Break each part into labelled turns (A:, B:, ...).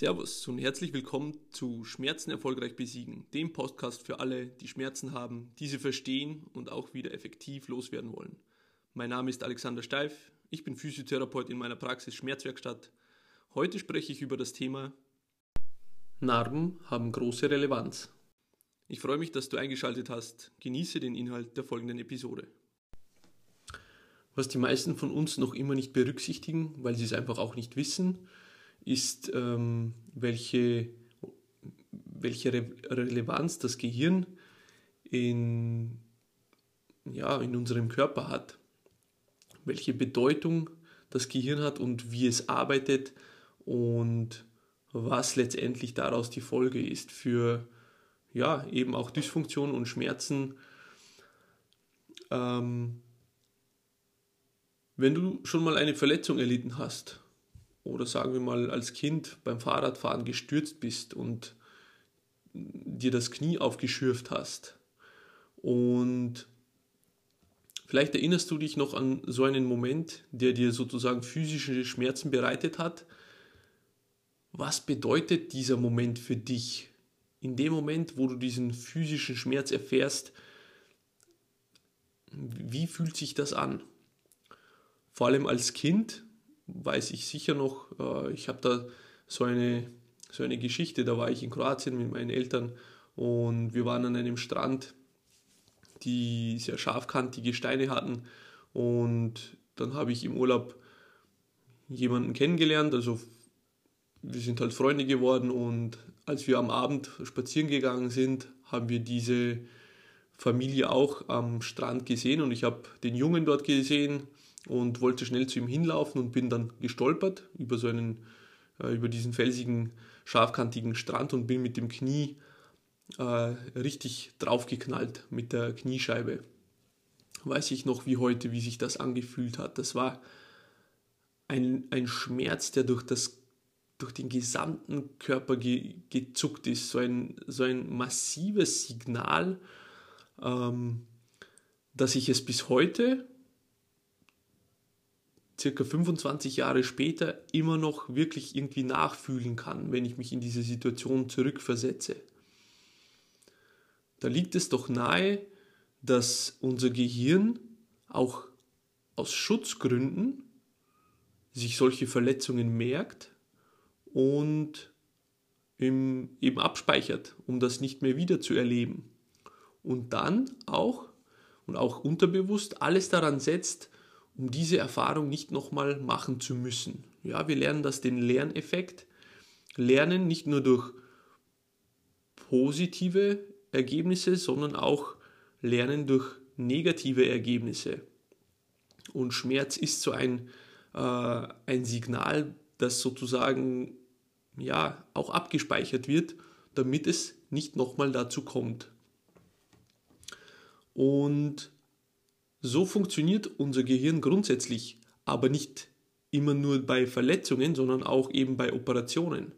A: Servus und herzlich willkommen zu Schmerzen erfolgreich besiegen, dem Podcast für alle, die Schmerzen haben, diese verstehen und auch wieder effektiv loswerden wollen. Mein Name ist Alexander Steif, ich bin Physiotherapeut in meiner Praxis Schmerzwerkstatt. Heute spreche ich über das Thema Narben haben große Relevanz. Ich freue mich, dass du eingeschaltet hast. Genieße den Inhalt der folgenden Episode. Was die meisten von uns noch immer nicht berücksichtigen, weil sie es einfach auch nicht wissen, ist, ähm, welche, welche Re Relevanz das Gehirn in, ja, in unserem Körper hat, welche Bedeutung das Gehirn hat und wie es arbeitet und was letztendlich daraus die Folge ist für ja, eben auch Dysfunktion und Schmerzen. Ähm, wenn du schon mal eine Verletzung erlitten hast oder sagen wir mal als Kind beim Fahrradfahren gestürzt bist und dir das Knie aufgeschürft hast und vielleicht erinnerst du dich noch an so einen Moment, der dir sozusagen physische Schmerzen bereitet hat. Was bedeutet dieser Moment für dich? In dem Moment, wo du diesen physischen Schmerz erfährst, wie fühlt sich das an? Vor allem als Kind weiß ich sicher noch, äh, ich habe da so eine, so eine Geschichte, da war ich in Kroatien mit meinen Eltern und wir waren an einem Strand, die sehr scharfkantige Steine hatten und dann habe ich im Urlaub jemanden kennengelernt, also wir sind halt Freunde geworden und als wir am Abend spazieren gegangen sind, haben wir diese Familie auch am Strand gesehen und ich habe den Jungen dort gesehen, und wollte schnell zu ihm hinlaufen und bin dann gestolpert über so einen, äh, über diesen felsigen, scharfkantigen Strand und bin mit dem Knie äh, richtig draufgeknallt mit der Kniescheibe. Weiß ich noch wie heute, wie sich das angefühlt hat. Das war ein, ein Schmerz, der durch, das, durch den gesamten Körper ge, gezuckt ist. So ein, so ein massives Signal, ähm, dass ich es bis heute circa 25 Jahre später immer noch wirklich irgendwie nachfühlen kann, wenn ich mich in diese Situation zurückversetze. Da liegt es doch nahe, dass unser Gehirn auch aus Schutzgründen sich solche Verletzungen merkt und eben abspeichert, um das nicht mehr wieder zu erleben. Und dann auch und auch unterbewusst alles daran setzt, um diese Erfahrung nicht nochmal machen zu müssen. Ja, wir lernen das den Lerneffekt. Lernen nicht nur durch positive Ergebnisse, sondern auch lernen durch negative Ergebnisse. Und Schmerz ist so ein, äh, ein Signal, das sozusagen ja auch abgespeichert wird, damit es nicht nochmal dazu kommt. Und so funktioniert unser Gehirn grundsätzlich, aber nicht immer nur bei Verletzungen, sondern auch eben bei Operationen.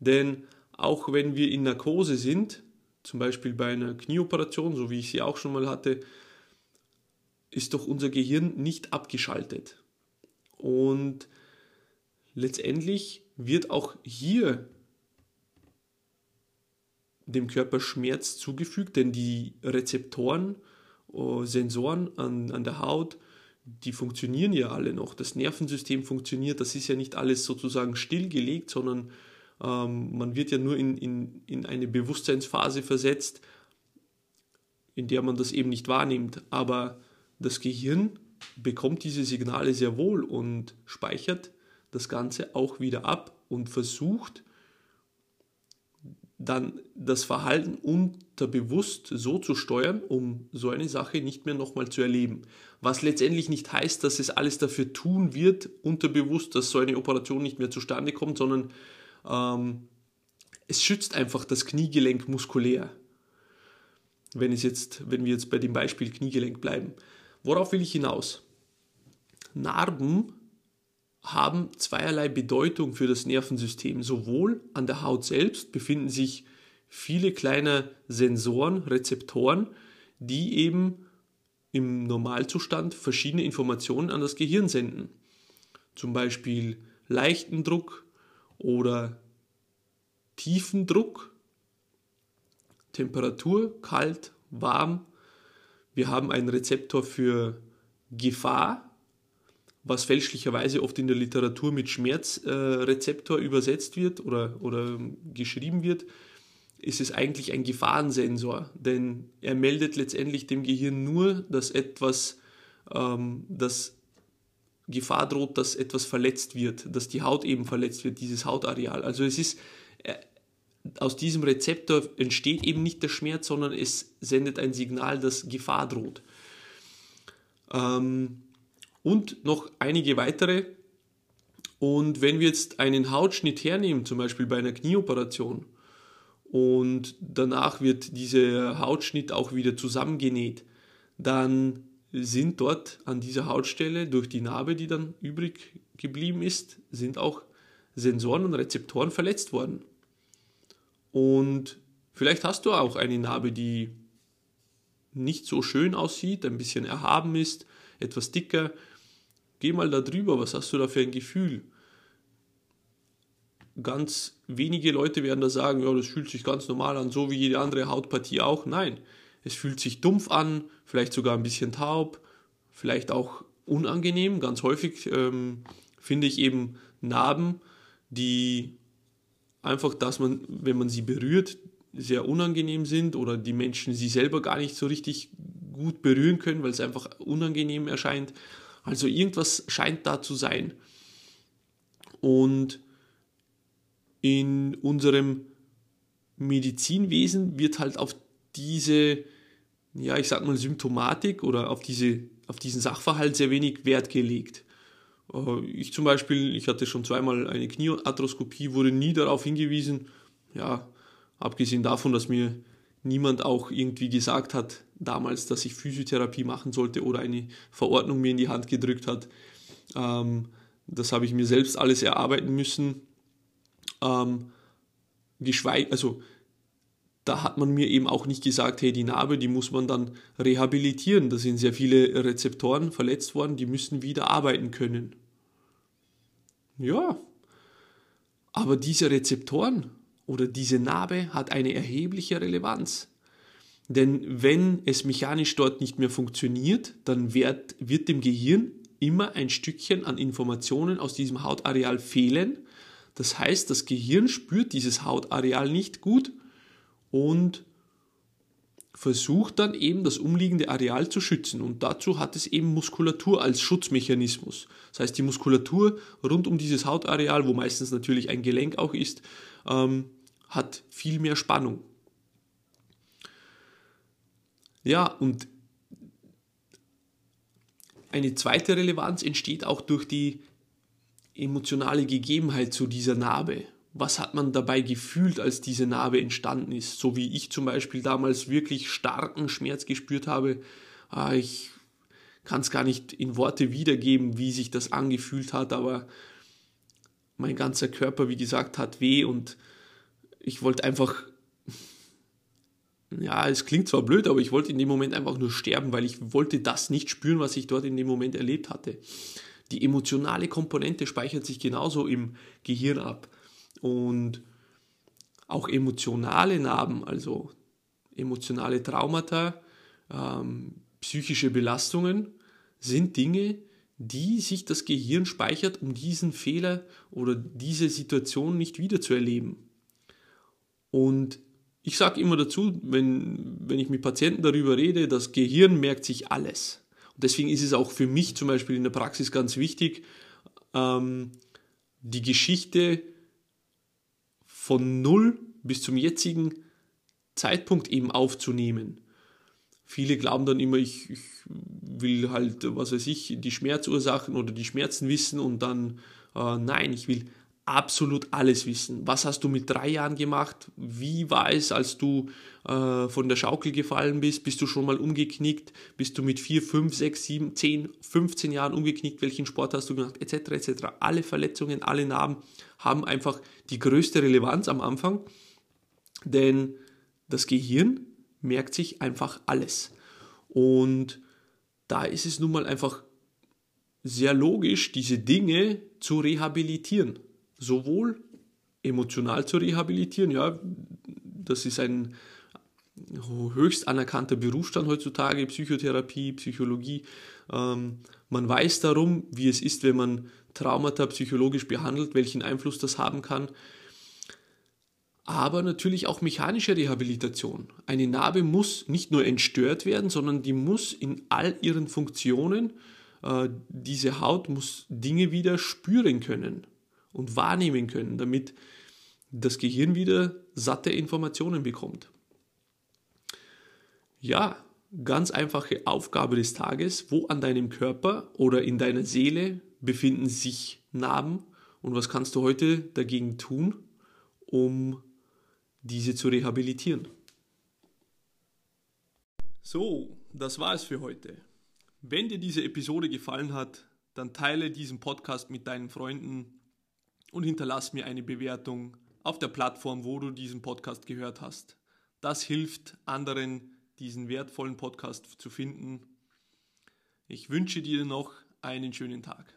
A: Denn auch wenn wir in Narkose sind, zum Beispiel bei einer Knieoperation, so wie ich sie auch schon mal hatte, ist doch unser Gehirn nicht abgeschaltet. Und letztendlich wird auch hier dem Körper Schmerz zugefügt, denn die Rezeptoren äh, Sensoren an, an der Haut, die funktionieren ja alle noch. Das Nervensystem funktioniert, das ist ja nicht alles sozusagen stillgelegt, sondern ähm, man wird ja nur in, in, in eine Bewusstseinsphase versetzt, in der man das eben nicht wahrnimmt. Aber das Gehirn bekommt diese Signale sehr wohl und speichert das Ganze auch wieder ab und versucht dann das Verhalten unterbewusst so zu steuern, um so eine Sache nicht mehr nochmal zu erleben. Was letztendlich nicht heißt, dass es alles dafür tun wird, unterbewusst, dass so eine Operation nicht mehr zustande kommt, sondern ähm, es schützt einfach das Kniegelenk muskulär. Wenn, es jetzt, wenn wir jetzt bei dem Beispiel Kniegelenk bleiben. Worauf will ich hinaus? Narben haben zweierlei Bedeutung für das Nervensystem. Sowohl an der Haut selbst befinden sich viele kleine Sensoren, Rezeptoren, die eben im Normalzustand verschiedene Informationen an das Gehirn senden. Zum Beispiel leichten Druck oder Tiefendruck, Temperatur, kalt, warm. Wir haben einen Rezeptor für Gefahr, was fälschlicherweise oft in der Literatur mit Schmerzrezeptor äh, übersetzt wird oder, oder geschrieben wird, ist es eigentlich ein Gefahrensensor, denn er meldet letztendlich dem Gehirn nur, dass etwas, ähm, dass Gefahr droht, dass etwas verletzt wird, dass die Haut eben verletzt wird, dieses Hautareal. Also es ist, äh, aus diesem Rezeptor entsteht eben nicht der Schmerz, sondern es sendet ein Signal, dass Gefahr droht. Ähm, und noch einige weitere. Und wenn wir jetzt einen Hautschnitt hernehmen, zum Beispiel bei einer Knieoperation, und danach wird dieser Hautschnitt auch wieder zusammengenäht, dann sind dort an dieser Hautstelle durch die Narbe, die dann übrig geblieben ist, sind auch Sensoren und Rezeptoren verletzt worden. Und vielleicht hast du auch eine Narbe, die nicht so schön aussieht, ein bisschen erhaben ist, etwas dicker Geh mal da drüber, was hast du da für ein Gefühl? Ganz wenige Leute werden da sagen, ja, das fühlt sich ganz normal an, so wie jede andere Hautpartie auch. Nein, es fühlt sich dumpf an, vielleicht sogar ein bisschen taub, vielleicht auch unangenehm. Ganz häufig ähm, finde ich eben Narben, die einfach, dass man, wenn man sie berührt, sehr unangenehm sind oder die Menschen sie selber gar nicht so richtig gut berühren können, weil es einfach unangenehm erscheint. Also irgendwas scheint da zu sein. Und in unserem Medizinwesen wird halt auf diese, ja, ich sag mal, Symptomatik oder auf, diese, auf diesen Sachverhalt sehr wenig Wert gelegt. Äh, ich zum Beispiel, ich hatte schon zweimal eine Kniearthroskopie, wurde nie darauf hingewiesen, ja, abgesehen davon, dass mir niemand auch irgendwie gesagt hat damals, dass ich Physiotherapie machen sollte oder eine Verordnung mir in die Hand gedrückt hat. Ähm, das habe ich mir selbst alles erarbeiten müssen. Ähm, geschweige, also da hat man mir eben auch nicht gesagt, hey, die Narbe, die muss man dann rehabilitieren. Da sind sehr viele Rezeptoren verletzt worden, die müssen wieder arbeiten können. Ja, aber diese Rezeptoren oder diese Narbe hat eine erhebliche Relevanz. Denn wenn es mechanisch dort nicht mehr funktioniert, dann wird, wird dem Gehirn immer ein Stückchen an Informationen aus diesem Hautareal fehlen. Das heißt, das Gehirn spürt dieses Hautareal nicht gut und versucht dann eben das umliegende Areal zu schützen. Und dazu hat es eben Muskulatur als Schutzmechanismus. Das heißt, die Muskulatur rund um dieses Hautareal, wo meistens natürlich ein Gelenk auch ist, ähm, hat viel mehr Spannung. Ja, und eine zweite Relevanz entsteht auch durch die emotionale Gegebenheit zu dieser Narbe. Was hat man dabei gefühlt, als diese Narbe entstanden ist? So wie ich zum Beispiel damals wirklich starken Schmerz gespürt habe. Ah, ich kann es gar nicht in Worte wiedergeben, wie sich das angefühlt hat, aber mein ganzer Körper, wie gesagt, hat weh und ich wollte einfach, ja, es klingt zwar blöd, aber ich wollte in dem Moment einfach nur sterben, weil ich wollte das nicht spüren, was ich dort in dem Moment erlebt hatte. Die emotionale Komponente speichert sich genauso im Gehirn ab. Und auch emotionale Narben, also emotionale Traumata, ähm, psychische Belastungen, sind Dinge, die sich das Gehirn speichert, um diesen Fehler oder diese Situation nicht wiederzuerleben. Und ich sage immer dazu, wenn, wenn ich mit Patienten darüber rede, das Gehirn merkt sich alles. Und deswegen ist es auch für mich zum Beispiel in der Praxis ganz wichtig, ähm, die Geschichte von null bis zum jetzigen Zeitpunkt eben aufzunehmen. Viele glauben dann immer, ich, ich will halt, was weiß ich, die Schmerzursachen oder die Schmerzen wissen und dann, äh, nein, ich will absolut alles wissen. Was hast du mit drei Jahren gemacht? Wie war es, als du äh, von der Schaukel gefallen bist? Bist du schon mal umgeknickt? Bist du mit vier, fünf, sechs, sieben, zehn, 15 Jahren umgeknickt? Welchen Sport hast du gemacht? Etc. etc. Alle Verletzungen, alle Narben haben einfach die größte Relevanz am Anfang, denn das Gehirn merkt sich einfach alles. Und da ist es nun mal einfach sehr logisch, diese Dinge zu rehabilitieren sowohl emotional zu rehabilitieren. Ja, das ist ein höchst anerkannter Berufsstand heutzutage, Psychotherapie, Psychologie. Ähm, man weiß darum, wie es ist, wenn man Traumata psychologisch behandelt, welchen Einfluss das haben kann. Aber natürlich auch mechanische Rehabilitation. Eine Narbe muss nicht nur entstört werden, sondern die muss in all ihren Funktionen, äh, diese Haut muss Dinge wieder spüren können und wahrnehmen können, damit das Gehirn wieder satte Informationen bekommt. Ja, ganz einfache Aufgabe des Tages, wo an deinem Körper oder in deiner Seele befinden sich Narben und was kannst du heute dagegen tun, um diese zu rehabilitieren. So, das war es für heute. Wenn dir diese Episode gefallen hat, dann teile diesen Podcast mit deinen Freunden und hinterlass mir eine Bewertung auf der Plattform, wo du diesen Podcast gehört hast. Das hilft anderen, diesen wertvollen Podcast zu finden. Ich wünsche dir noch einen schönen Tag.